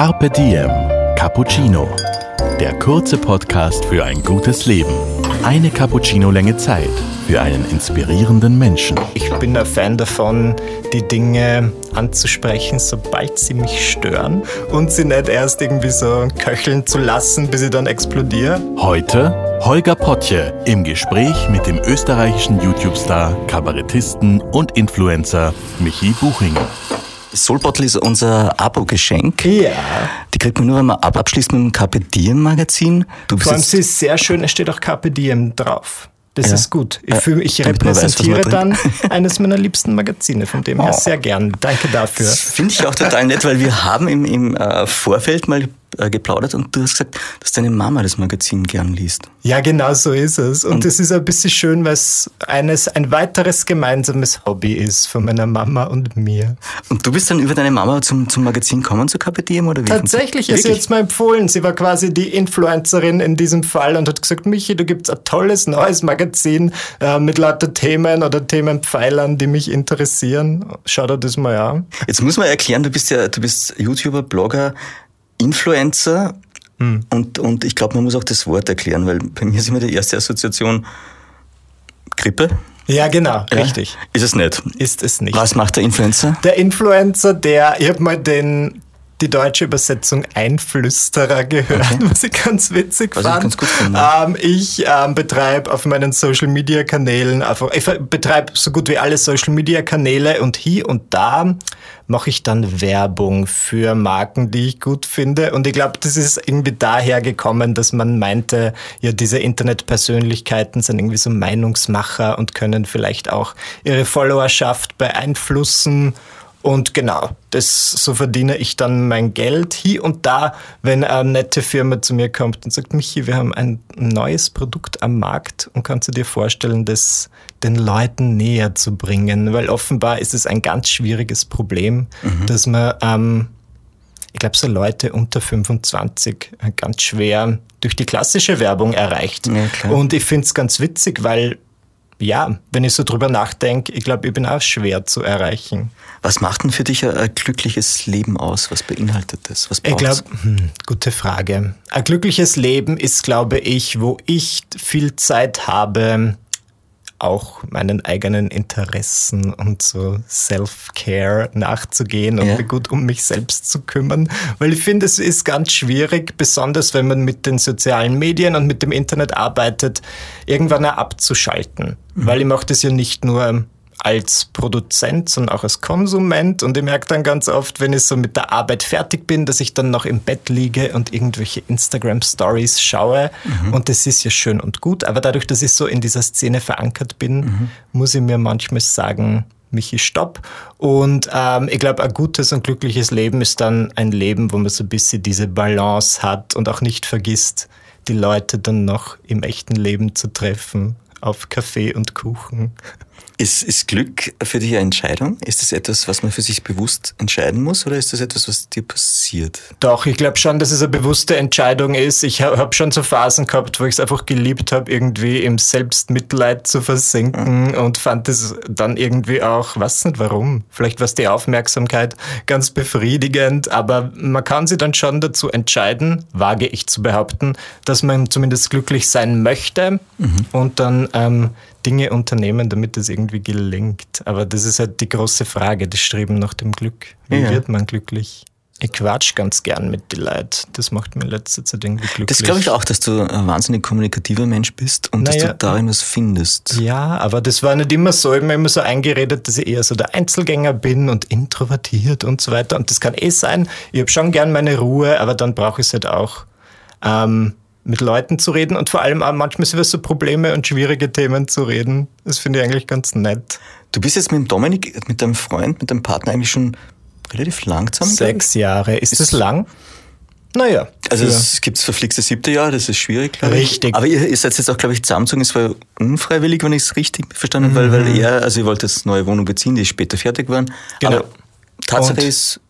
Carpe Diem Cappuccino. Der kurze Podcast für ein gutes Leben. Eine Cappuccino-Länge Zeit für einen inspirierenden Menschen. Ich bin ein Fan davon, die Dinge anzusprechen, sobald sie mich stören und sie nicht erst irgendwie so köcheln zu lassen, bis sie dann explodieren. Heute Holger Potje im Gespräch mit dem österreichischen YouTube-Star, Kabarettisten und Influencer Michi Buchinger. Soulbottle ist unser Abo-Geschenk. Ja. Die kriegt man nur, wenn man ab abschließt mit dem Carpe Diem Magazin. Du Vor allem, sie ist sehr schön, es steht auch Carpe Diem drauf. Das Ja. ist gut. Ich, fühl, ich man weiß, repräsentiere dann eines meiner liebsten Magazine, von dem her Oh. sehr gern. Danke dafür. Finde ich auch total nett, weil wir haben im, im äh, Vorfeld mal äh, geplaudert und du hast gesagt, dass deine Mama das Magazin gern liest. Ja, genau so ist es. Und es ist ein bisschen schön, weil es eines, ein weiteres gemeinsames Hobby ist von meiner Mama und mir. Und du bist dann über deine Mama zum, zum Magazin gekommen, zu Diem oder wie? Tatsächlich ist sie jetzt mal empfohlen. Sie war quasi die Influencerin in diesem Fall und hat gesagt, Michi, du gibst ein tolles neues Magazin äh, mit lauter Themen oder Themenpfeilern, die mich interessieren. Schau dir das mal an. Jetzt muss man erklären, du bist ja, du bist YouTuber, Blogger, Influencer Hm. und, und ich glaube, man muss auch das Wort erklären, weil bei mir ist immer die erste Assoziation Grippe. Ja, genau, Ja? richtig. Ist es nicht. Ist es nicht. Was macht der Influencer? Der Influencer, der, ich habe mal den, die deutsche Übersetzung Einflüsterer gehört, was ich ganz witzig Was ich fand. ganz gut finde. ähm, ich ähm, betreibe auf meinen Social Media Kanälen, einfach, ich betreibe so gut wie alle Social Media Kanäle und hier und da mache ich dann Werbung für Marken, die ich gut finde. Und ich glaube, das ist irgendwie daher gekommen, dass man meinte, ja, diese Internetpersönlichkeiten sind irgendwie so Meinungsmacher und können vielleicht auch ihre Followerschaft beeinflussen. Und genau, das, so verdiene ich dann mein Geld hier und da, wenn eine nette Firma zu mir kommt und sagt, Michi, wir haben ein neues Produkt am Markt und kannst du dir vorstellen, das den Leuten näher zu bringen? Weil offenbar ist es ein ganz schwieriges Problem, dass man, ähm, ich glaube, so Leute unter 25 ganz schwer durch die klassische Werbung erreicht. Ja. Und ich finde es ganz witzig, weil ja, wenn ich so drüber nachdenke, ich glaube, ich bin auch schwer zu erreichen. Was macht denn für dich ein, ein glückliches Leben aus? Was beinhaltet das? Was Ich glaube, hm, gute Frage. Ein glückliches Leben ist, glaube ich, wo ich viel Zeit habe, auch meinen eigenen Interessen und so Self-Care nachzugehen und Ja. mich gut um mich selbst zu kümmern. Weil ich finde, es ist ganz schwierig, besonders wenn man mit den sozialen Medien und mit dem Internet arbeitet, irgendwann auch abzuschalten. Weil ich mache das ja nicht nur als Produzent, sondern auch als Konsument. Und ich merke dann ganz oft, wenn ich so mit der Arbeit fertig bin, dass ich dann noch im Bett liege und irgendwelche Instagram-Stories schaue. Und das ist ja schön und gut. Aber dadurch, dass ich so in dieser Szene verankert bin, muss ich mir manchmal sagen, Michi, stopp. Und ähm, ich glaube, ein gutes und glückliches Leben ist dann ein Leben, wo man so ein bisschen diese Balance hat und auch nicht vergisst, die Leute dann noch im echten Leben zu treffen auf Kaffee und Kuchen. Ist, ist Glück für dich eine Entscheidung? Ist das etwas, was man für sich bewusst entscheiden muss oder ist das etwas, was dir passiert? Doch, ich glaube schon, dass es eine bewusste Entscheidung ist. Ich habe hab schon so Phasen gehabt, wo ich es einfach geliebt habe, irgendwie im Selbstmitleid zu versinken und fand es dann irgendwie auch, weiß nicht warum, vielleicht war es die Aufmerksamkeit ganz befriedigend, aber man kann sich dann schon dazu entscheiden, wage ich zu behaupten, dass man zumindest glücklich sein möchte und dann ähm, Dinge unternehmen, damit es irgendwie gelingt. Aber das ist halt die große Frage, das Streben nach dem Glück. Wie Ja. wird man glücklich? Ich quatsch ganz gern mit den Leuten. Das macht mir in letzter Zeit irgendwie glücklich. Das glaube ich auch, dass du ein wahnsinnig kommunikativer Mensch bist und dass Naja. du darin was findest. Ja, aber das war nicht immer so. Ich hab mir immer so eingeredet, dass ich eher so der Einzelgänger bin und introvertiert und so weiter. Und das kann eh sein. Ich habe schon gern meine Ruhe, aber dann brauche ich es halt auch, ähm, mit Leuten zu reden und vor allem auch manchmal über so Probleme und schwierige Themen zu reden. Das finde ich eigentlich ganz nett. Du bist jetzt mit dem Dominik, mit deinem Freund, mit deinem Partner eigentlich schon relativ langsam. glaub ich. Sechs Jahre. Ist, Ist- das lang? Naja. Also für- es gibt das verflixte siebte Jahr, das ist schwierig, glaube ich. Richtig. Aber ihr, ihr seid jetzt auch, glaube ich, zusammengezogen, es war unfreiwillig, wenn ich es richtig verstanden habe, weil, weil er, also ihr wollt jetzt eine neue Wohnung beziehen, die ist später fertig geworden. Genau. Aber Tatsache Und- ist,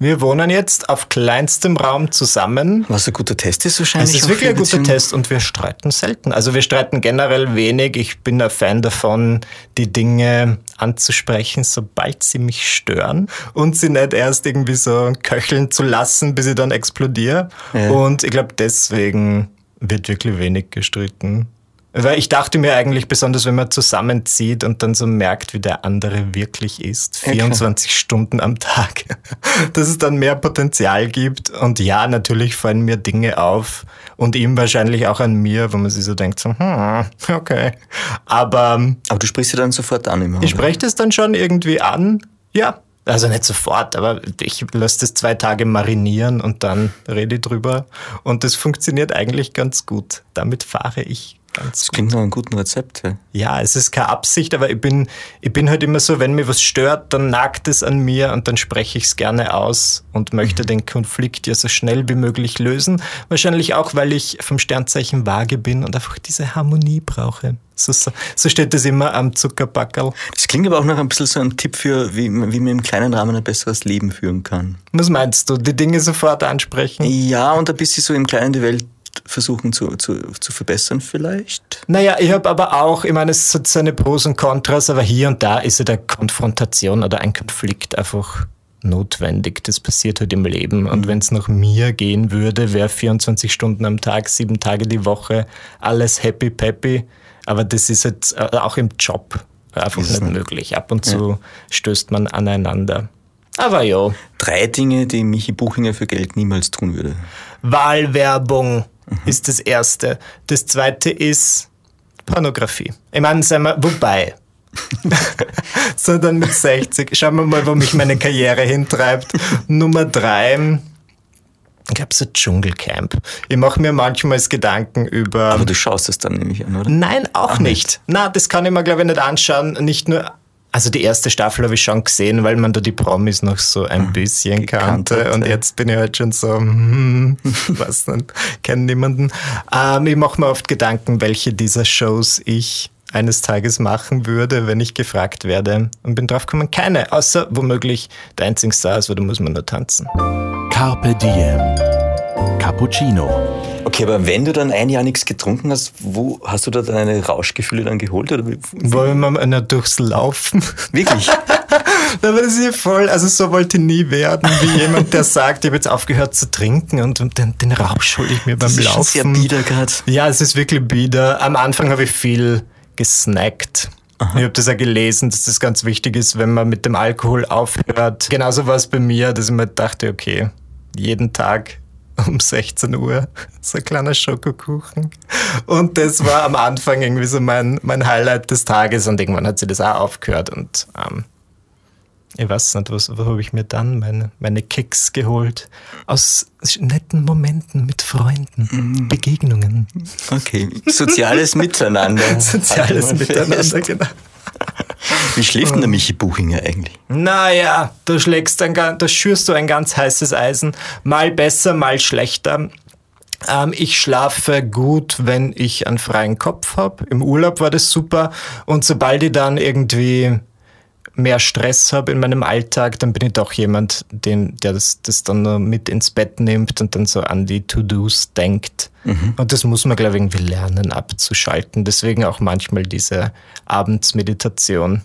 Wir wohnen jetzt auf kleinstem Raum zusammen. Was ein guter Test ist wahrscheinlich. Es ist wirklich ein guter. Test und wir streiten selten. Also wir streiten generell wenig. Ich bin ein Fan davon, die Dinge anzusprechen, sobald sie mich stören und sie nicht erst irgendwie so köcheln zu lassen, bis ich dann explodiere. Ja. Und ich glaube, deswegen wird wirklich wenig gestritten. Weil ich dachte mir eigentlich, besonders wenn man zusammenzieht und dann so merkt, wie der andere wirklich ist, Ja, klar. 24 Stunden am Tag, dass es dann mehr Potenzial gibt. Und ja, natürlich fallen mir Dinge auf und ihm wahrscheinlich auch an mir, wo man sich so denkt, so, hm, okay. Aber ähm, Aber du sprichst sie dann sofort an immer. ich spreche das dann schon irgendwie an. Ja. Also nicht sofort, aber ich lasse das zwei Tage marinieren und dann rede ich drüber. Und das funktioniert eigentlich ganz gut. Damit fahre ich ganz Das klingt nach einem guten Rezept. Ja. ja, es ist keine Absicht, aber ich bin, ich bin halt immer so, wenn mir was stört, dann nagt es an mir und dann spreche ich es gerne aus und möchte den Konflikt ja so schnell wie möglich lösen. Wahrscheinlich auch, weil ich vom Sternzeichen Waage bin und einfach diese Harmonie brauche. So, so, steht es immer am Zuckerbackerl. Das klingt aber auch nach ein bisschen so ein Tipp für, wie, man- wie man im kleinen Rahmen ein besseres Leben führen kann. Was meinst du? Die Dinge sofort ansprechen? Ja, und ein bisschen so im Kleinen die Welt versuchen zu, zu, zu verbessern vielleicht. Naja, ich habe aber auch, ich meine, es hat seine Pros und Kontras, aber hier und da ist ja der Konfrontation oder ein Konflikt einfach notwendig. Das passiert halt im Leben. Und wenn es nach mir gehen würde, wäre 24 Stunden am Tag, sieben Tage die Woche, alles happy peppy. Aber das ist jetzt äh, auch im Job einfach Ist nicht nicht. möglich. Ab und zu stößt man aneinander. Aber ja, Drei Dinge, die Michi Buchinger für Geld niemals tun würde. Wahlwerbung ist das Erste. Das Zweite ist Pornografie. Ich meine, sagen wir, wobei. so dann mit 60. Schauen wir mal, wo mich meine Karriere hintreibt. Nummer drei. Ich glaube, so Dschungelcamp. Ich mache mir manchmal Gedanken über. Aber du schaust es dann nämlich an, oder? Nein, auch nicht. Na, das kann ich mir, glaube ich, nicht anschauen. Nicht nur. Also die erste Staffel habe ich schon gesehen, weil man da die Promis noch so ein bisschen gekannt kannte. hat, Und ja. jetzt bin ich halt schon so, hm, was denn, kenne niemanden. Ähm, ich mache mir oft Gedanken, welche dieser Shows ich eines Tages machen würde, wenn ich gefragt werde. Und bin drauf gekommen, keine. Außer womöglich Dancing Stars, weil da muss man nur tanzen. Carpe Diem. Cappuccino. Okay, aber wenn du dann ein Jahr nichts getrunken hast, wo hast du da deine Rauschgefühle dann geholt? Oder? Wollen wir mal durchs Laufen? Wirklich? Aber das ist ja voll, also so wollte ich nie werden, wie jemand, der sagt, ich habe jetzt aufgehört zu trinken und, den, den Rausch hole ich mir beim Das ist Laufen. sehr bieder gerade. Ja, es ist wirklich bieder. Am Anfang habe ich viel gesnackt. Ich habe das ja gelesen, dass das ganz wichtig ist, wenn man mit dem Alkohol aufhört. Genauso war es bei mir, dass ich mir dachte, okay, jeden Tag um 16 Uhr so ein kleiner Schokokuchen. Und das war am Anfang irgendwie so mein, mein Highlight des Tages und irgendwann hat sie das auch aufgehört und ähm, ich weiß nicht, was, wo habe ich mir dann meine, meine Kicks geholt? Aus netten Momenten mit Freunden, Begegnungen, Okay. Soziales Miteinander. soziales fest. Miteinander, genau. Wie schläft denn der Michi Buchinger eigentlich? Naja, du schlägst ga- da schürst du ein ganz heißes Eisen. Mal besser, mal schlechter. Ähm, ich schlafe gut, wenn ich einen freien Kopf habe. Im Urlaub war das super. Und sobald ich dann irgendwie mehr Stress habe in meinem Alltag, dann bin ich doch jemand, den, der das, das dann mit ins Bett nimmt und dann so an die To-Dos denkt. Und das muss man, glaube ich, irgendwie lernen abzuschalten. Deswegen auch manchmal diese Abendsmeditation,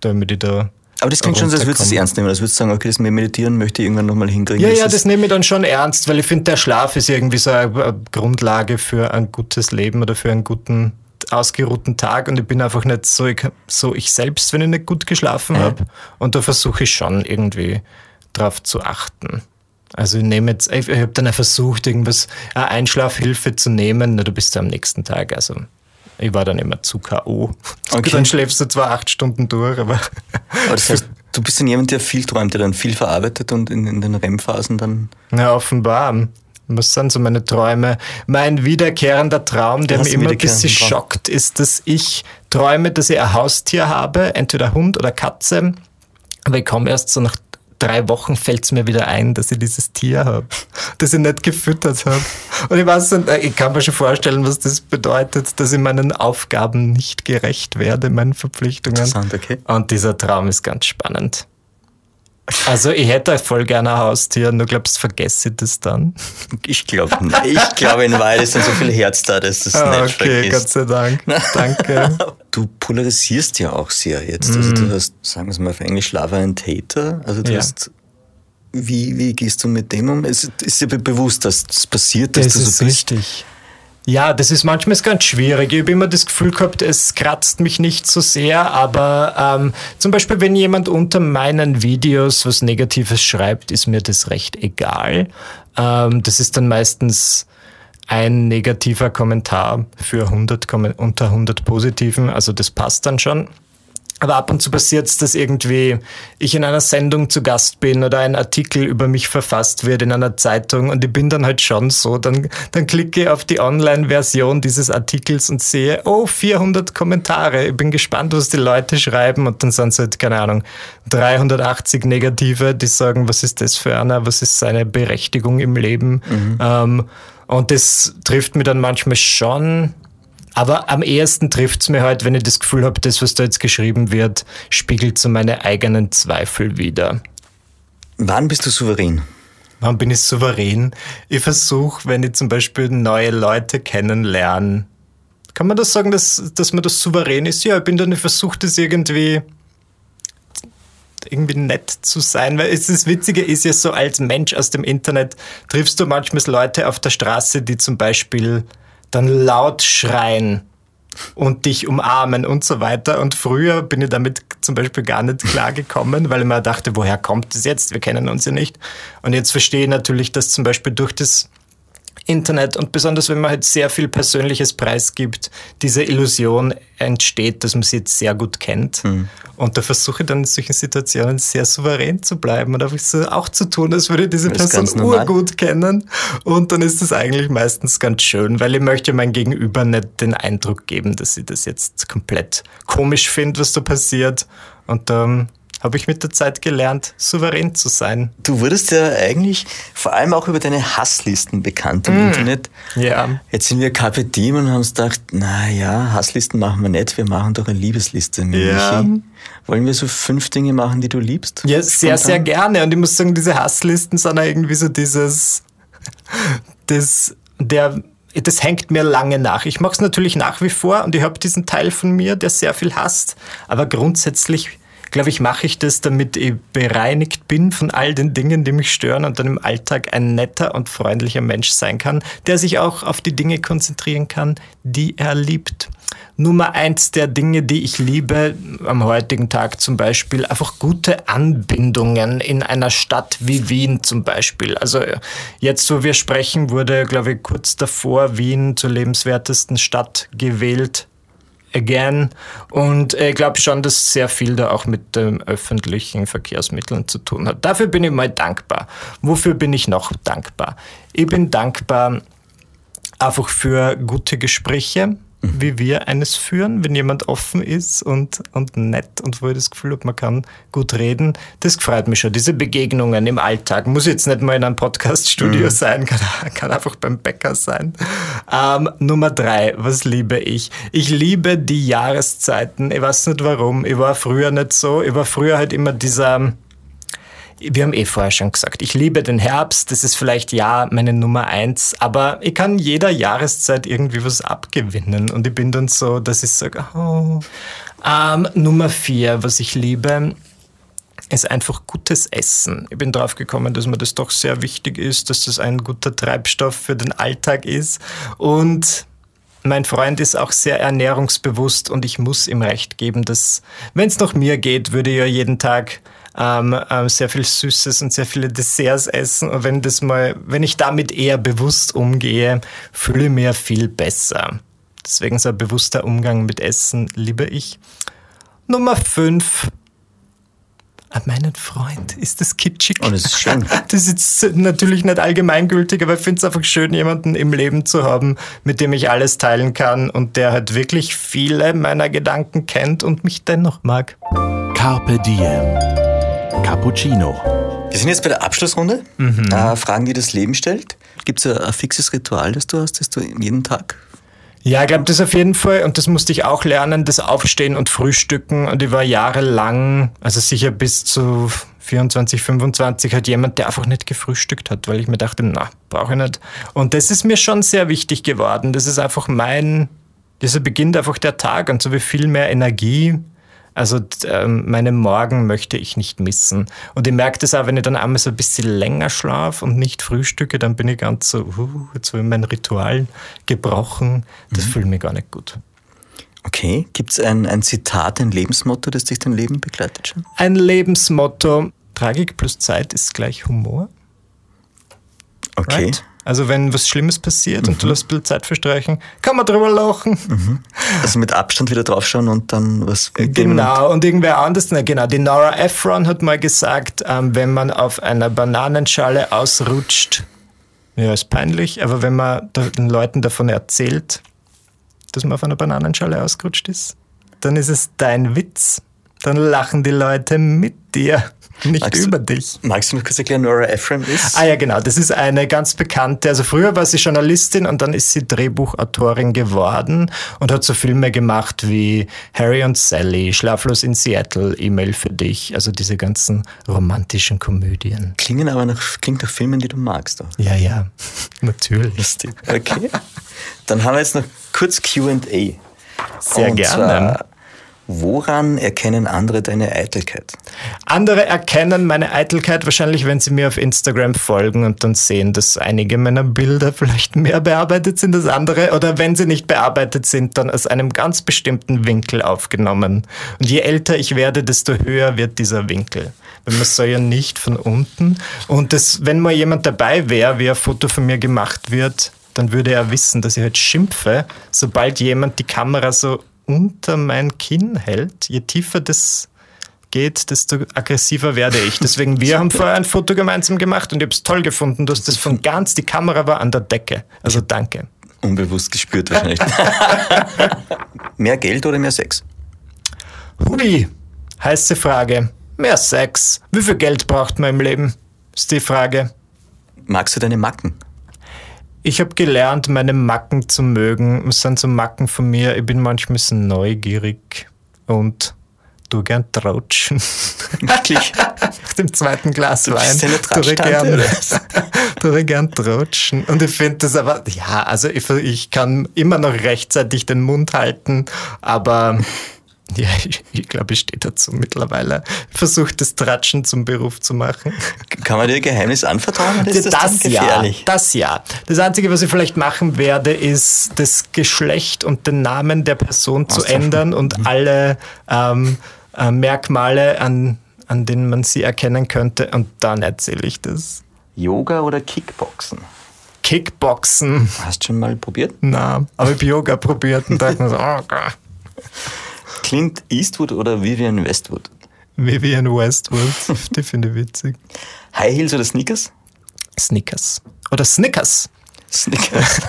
damit ich da Aber das klingt schon so, als würdest du es ernst nehmen. Als würdest du sagen, okay, das Meditieren möchte ich irgendwann nochmal hinkriegen. Ja, ja, das nehme ich dann schon ernst, weil ich finde, der Schlaf ist irgendwie so eine eine Grundlage für ein gutes Leben oder für einen guten, ausgeruhten Tag. Und ich bin einfach nicht so ich, so ich selbst, wenn ich nicht gut geschlafen Ja. habe. Und da versuche ich schon irgendwie drauf zu achten. Also ich nehme jetzt, ich, ich habe dann versucht, irgendwas, eine Einschlafhilfe zu nehmen. Na, du bist ja am nächsten Tag, also ich war dann immer zu K.O. Okay. Dann schläfst du zwar acht Stunden durch, aber Aber das heißt, du bist dann jemand, der viel träumt, der dann viel verarbeitet und in, in den REM-Phasen dann. Ja, offenbar. Was sind so meine Träume? Mein wiederkehrender Traum, der mich immer ein bisschen Traum. schockt, ist, dass ich träume, dass ich ein Haustier habe, entweder Hund oder Katze. Aber ich komme erst so nach drei Wochen fällt es mir wieder ein, dass ich dieses Tier habe, das ich nicht gefüttert habe. Und ich weiß nicht, ich kann mir schon vorstellen, was das bedeutet, dass ich meinen Aufgaben nicht gerecht werde, meinen Verpflichtungen. Interessant, okay. Und dieser Traum ist ganz spannend. Also ich hätte voll gerne ein Haustier, nur glaubst vergesse ich das dann? Ich glaube nicht. Ich glaube in Wahrheit ist dann so viel Herz da, dass das Ah, nicht okay, Gott sei Dank. Danke. Du polarisierst ja auch sehr jetzt. Also du hast, sagen wir es mal auf Englisch, Lover and Hater. Also du Ja. hast, wie, wie gehst du mit dem um? Es ist dir be- bewusst, dass das passiert, dass Das du so ist bist. richtig. Ja, das ist manchmal ganz schwierig. Ich habe immer das Gefühl gehabt, es kratzt mich nicht so sehr, aber ähm, zum Beispiel, wenn jemand unter meinen Videos was Negatives schreibt, ist mir das recht egal. Ähm, das ist dann meistens ein negativer Kommentar für 100, Kommen- unter 100 positiven, also das passt dann schon. Aber ab und zu passiert es, dass irgendwie ich in einer Sendung zu Gast bin oder ein Artikel über mich verfasst wird in einer Zeitung und ich bin dann halt schon so, dann, dann klicke ich auf die Online-Version dieses Artikels und sehe, oh, 400 Kommentare. Ich bin gespannt, was die Leute schreiben und dann sind es halt, keine Ahnung, 380 Negative, die sagen, was ist das für einer, was ist seine Berechtigung im Leben. Ähm, und das trifft mir dann manchmal schon. Aber am ehesten trifft es mir halt, wenn ich das Gefühl habe, das, was da jetzt geschrieben wird, spiegelt so meine eigenen Zweifel wider. Wann bist du souverän? Wann bin ich souverän? Ich versuche, wenn ich zum Beispiel neue Leute kennenlerne, kann man das sagen, dass, dass man das souverän ist? Ja, ich bin dann, ich versuche das irgendwie irgendwie nett zu sein, weil es das Witzige ist ja so, als Mensch aus dem Internet triffst du manchmal Leute auf der Straße, die zum Beispiel dann laut schreien und dich umarmen und so weiter. Und früher bin ich damit zum Beispiel gar nicht klargekommen, weil ich mir dachte, woher kommt das jetzt? Wir kennen uns ja nicht. Und jetzt verstehe ich natürlich, dass zum Beispiel durch das Internet und besonders wenn man halt sehr viel Persönliches preisgibt, diese Illusion entsteht, dass man sie jetzt sehr gut kennt. Und da versuche ich dann in solchen Situationen sehr souverän zu bleiben und einfach so auch zu tun, als würde ich diese Das Person urgut kennen. Und dann ist das eigentlich meistens ganz schön, weil ich möchte mein Gegenüber nicht den Eindruck geben, dass ich das jetzt komplett komisch finde, was da passiert. Und dann habe ich mit der Zeit gelernt, souverän zu sein. Du wurdest ja eigentlich vor allem auch über deine Hasslisten bekannt im Internet. Ja. Jetzt sind wir Diem und haben uns gedacht, na ja, Hasslisten machen wir nicht, wir machen doch eine Liebesliste. Ja. Michi. Wollen wir so fünf Dinge machen, die du liebst? Ja, sehr, Spontan? sehr gerne. Und ich muss sagen, diese Hasslisten sind auch irgendwie so dieses, das, der, das hängt mir lange nach. Ich mache es natürlich nach wie vor und ich habe diesen Teil von mir, der sehr viel hasst. Aber grundsätzlich, glaube ich, mache ich das, damit ich bereinigt bin von all den Dingen, die mich stören und dann im Alltag ein netter und freundlicher Mensch sein kann, der sich auch auf die Dinge konzentrieren kann, die er liebt. Nummer eins der Dinge, die ich liebe am heutigen Tag zum Beispiel, einfach gute Anbindungen in einer Stadt wie Wien zum Beispiel. Also jetzt, wo wir sprechen, wurde, glaube ich, kurz davor Wien zur lebenswertesten Stadt gewählt. Again. Und ich glaube schon, dass sehr viel da auch mit den öffentlichen Verkehrsmitteln zu tun hat. Dafür bin ich mal dankbar. Wofür bin ich noch dankbar? Ich bin dankbar einfach für gute Gespräche, wie wir eines führen, wenn jemand offen ist und, und nett und wo ich das Gefühl habe, man kann gut reden. Das freut mich schon. Diese Begegnungen im Alltag. Muss jetzt nicht mal in einem Podcaststudio sein, kann, kann einfach beim Bäcker sein. Ähm, Nummer drei, was liebe ich? Ich liebe die Jahreszeiten. Ich weiß nicht warum. Ich war früher nicht so. Ich war früher halt immer dieser wir haben eh vorher schon gesagt, ich liebe den Herbst, das ist vielleicht ja meine Nummer eins, aber ich kann jeder Jahreszeit irgendwie was abgewinnen und ich bin dann so, dass ich sage, oh. Ähm, Nummer vier, was ich liebe, ist einfach gutes Essen. Ich bin drauf gekommen, dass mir das doch sehr wichtig ist, dass das ein guter Treibstoff für den Alltag ist und mein Freund ist auch sehr ernährungsbewusst und ich muss ihm recht geben, dass, wenn es nach mir geht, würde ich ja jeden Tag ähm, ähm, sehr viel Süßes und sehr viele Desserts essen. Und wenn das mal, wenn ich damit eher bewusst umgehe, fühle ich mir viel besser. Deswegen so ein bewusster Umgang mit Essen liebe ich. Nummer fünf. An meinen Freund. Ist das kitschig? Oh, das ist schön. Das ist jetzt natürlich nicht allgemeingültig, aber ich finde es einfach schön, jemanden im Leben zu haben, mit dem ich alles teilen kann und der halt wirklich viele meiner Gedanken kennt und mich dennoch mag. Carpe Diem. Cappuccino. Wir sind jetzt bei der Abschlussrunde. Mhm. Äh, Fragen, die das Leben stellt. Gibt es ein, ein fixes Ritual, das du hast, das du jeden Tag Ja, ich glaube, das auf jeden Fall, und das musste ich auch lernen, das Aufstehen und Frühstücken. Und ich war jahrelang, also sicher bis zu 24, 25 halt jemand, der einfach nicht gefrühstückt hat, weil ich mir dachte, na, brauche ich nicht. Und das ist mir schon sehr wichtig geworden. Das ist einfach mein, dieser beginnt einfach der Tag und so wie viel mehr Energie. Also ähm, meine Morgen möchte ich nicht missen. Und ich merke das auch, wenn ich dann einmal so ein bisschen länger schlafe und nicht frühstücke, dann bin ich ganz so, uh, jetzt habe ich mein Ritual gebrochen. Das mhm. fühlt mich gar nicht gut. Okay, gibt es ein, ein Zitat, ein Lebensmotto, das dich dein Leben begleitet schon? Ein Lebensmotto, Tragik plus Zeit ist gleich Humor. Okay. Right? Also wenn was Schlimmes passiert mhm. und du mhm. lässt ein bisschen Zeit verstreichen, kann man drüber lachen. Mhm. Also mit Abstand wieder draufschauen und dann was Genau, und irgendwer anders, na, genau, die Nora Ephron hat mal gesagt, ähm, wenn man auf einer Bananenschale ausrutscht, ja, ist peinlich, aber wenn man den Leuten davon erzählt, dass man auf einer Bananenschale ausgerutscht ist, dann ist es dein Witz. Dann lachen die Leute mit dir. Nicht magst über du, dich. Magst du mir kurz erklären, Nora Ephron ist? Ah ja, genau. Das ist eine ganz bekannte, also früher war sie Journalistin und dann ist sie Drehbuchautorin geworden und hat so Filme gemacht wie Harry und Sally, Schlaflos in Seattle, E-Mail für dich, also diese ganzen romantischen Komödien. Klingen aber nach, klingt nach Filmen, die du magst. Auch. Ja, ja, natürlich. Lustig. Okay. Dann haben wir jetzt noch kurz Q&A. Sehr und gerne. Zwar, Woran erkennen andere deine Eitelkeit? Andere erkennen meine Eitelkeit wahrscheinlich, wenn sie mir auf Instagram folgen und dann sehen, dass einige meiner Bilder vielleicht mehr bearbeitet sind als andere oder wenn sie nicht bearbeitet sind, dann aus einem ganz bestimmten Winkel aufgenommen. Und je älter ich werde, desto höher wird dieser Winkel. Weil man soll ja nicht von unten. Und das, wenn mal jemand dabei wäre, wie ein Foto von mir gemacht wird, dann würde er wissen, dass ich halt schimpfe, sobald jemand die Kamera so unter mein Kinn hält, je tiefer das geht, desto aggressiver werde ich. Deswegen, wir haben vorher ein Foto gemeinsam gemacht und ich habe es toll gefunden. Du hast das von ganz, die Kamera war an der Decke. Also danke. Unbewusst gespürt wahrscheinlich. mehr Geld oder mehr Sex? Hui, heiße Frage. Mehr Sex. Wie viel Geld braucht man im Leben? Ist die Frage. Magst du deine Macken? Ich habe gelernt, meine Macken zu mögen. Es sind so Macken von mir. Ich bin manchmal ein bisschen neugierig und du gern trautschen. Wirklich? Nach dem zweiten Glas du Wein. Eine gern, du gern trautschen. Und ich finde das aber, ja, also ich, ich kann immer noch rechtzeitig den Mund halten, aber ja, ich, ich glaube, ich stehe dazu mittlerweile. Versucht das Tratschen zum Beruf zu machen. Kann man dir Geheimnis anvertrauen? Oder ist das, das ja, das ja. Das Einzige, was ich vielleicht machen werde, ist das Geschlecht und den Namen der Person zu ändern und mhm. alle ähm, äh, Merkmale, an, an denen man sie erkennen könnte. Und dann erzähle ich das. Yoga oder Kickboxen? Kickboxen. Hast du schon mal probiert? Na, aber ich habe Yoga probiert und dachte mir so, oh Gott. Clint Eastwood oder Vivian Westwood? Vivian Westwood, die finde ich witzig. High Heels oder Sneakers? Sneakers. Oder Snickers. Snickers.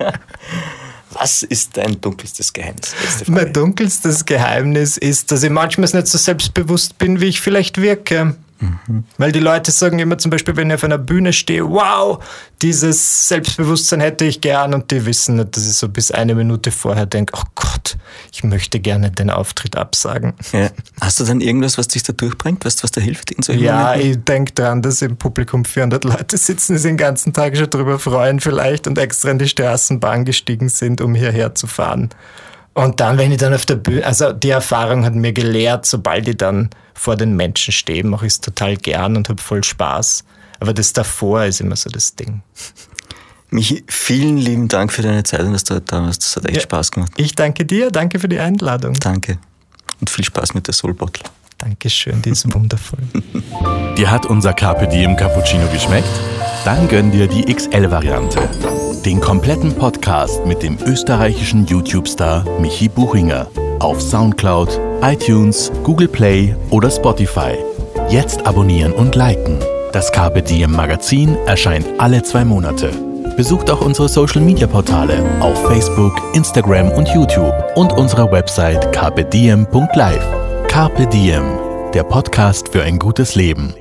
Was ist dein dunkelstes Geheimnis? Mein dunkelstes Geheimnis ist, dass ich manchmal nicht so selbstbewusst bin, wie ich vielleicht wirke. Mhm. Weil die Leute sagen immer zum Beispiel, wenn ich auf einer Bühne stehe, wow, dieses Selbstbewusstsein hätte ich gern und die wissen nicht, dass ich so bis eine Minute vorher denke, oh Gott, ich möchte gerne den Auftritt absagen. Ja. Hast du dann irgendwas, was dich da durchbringt, was, was da hilft in solchen Ja, Momenten? ich denke daran, dass im Publikum 400 Leute sitzen, die den ganzen Tag schon drüber freuen vielleicht und extra in die Straßenbahn gestiegen sind, um hierher zu fahren. Und dann, wenn ich dann auf der Bühne, also die Erfahrung hat mir gelehrt, sobald ich dann vor den Menschen stehe, mache ich es total gern und habe voll Spaß. Aber das davor ist immer so das Ding. Michi, vielen lieben Dank für deine Zeit und dass du heute da warst. Das hat echt ja, Spaß gemacht. Ich danke dir, danke für die Einladung. Danke. Und viel Spaß mit der Soul Bottle. Dankeschön, die ist wundervoll. dir hat unser Carpe Diem Cappuccino geschmeckt? Dann gönn dir die XL-Variante. Den kompletten Podcast mit dem österreichischen YouTube-Star Michi Buchinger auf Soundcloud, iTunes, Google Play oder Spotify. Jetzt abonnieren und liken. Das Carpe Diem Magazin erscheint alle zwei Monate. Besucht auch unsere Social Media Portale auf Facebook, Instagram und YouTube und unsere Website carpediem.live. Carpe Diem, der Podcast für ein gutes Leben.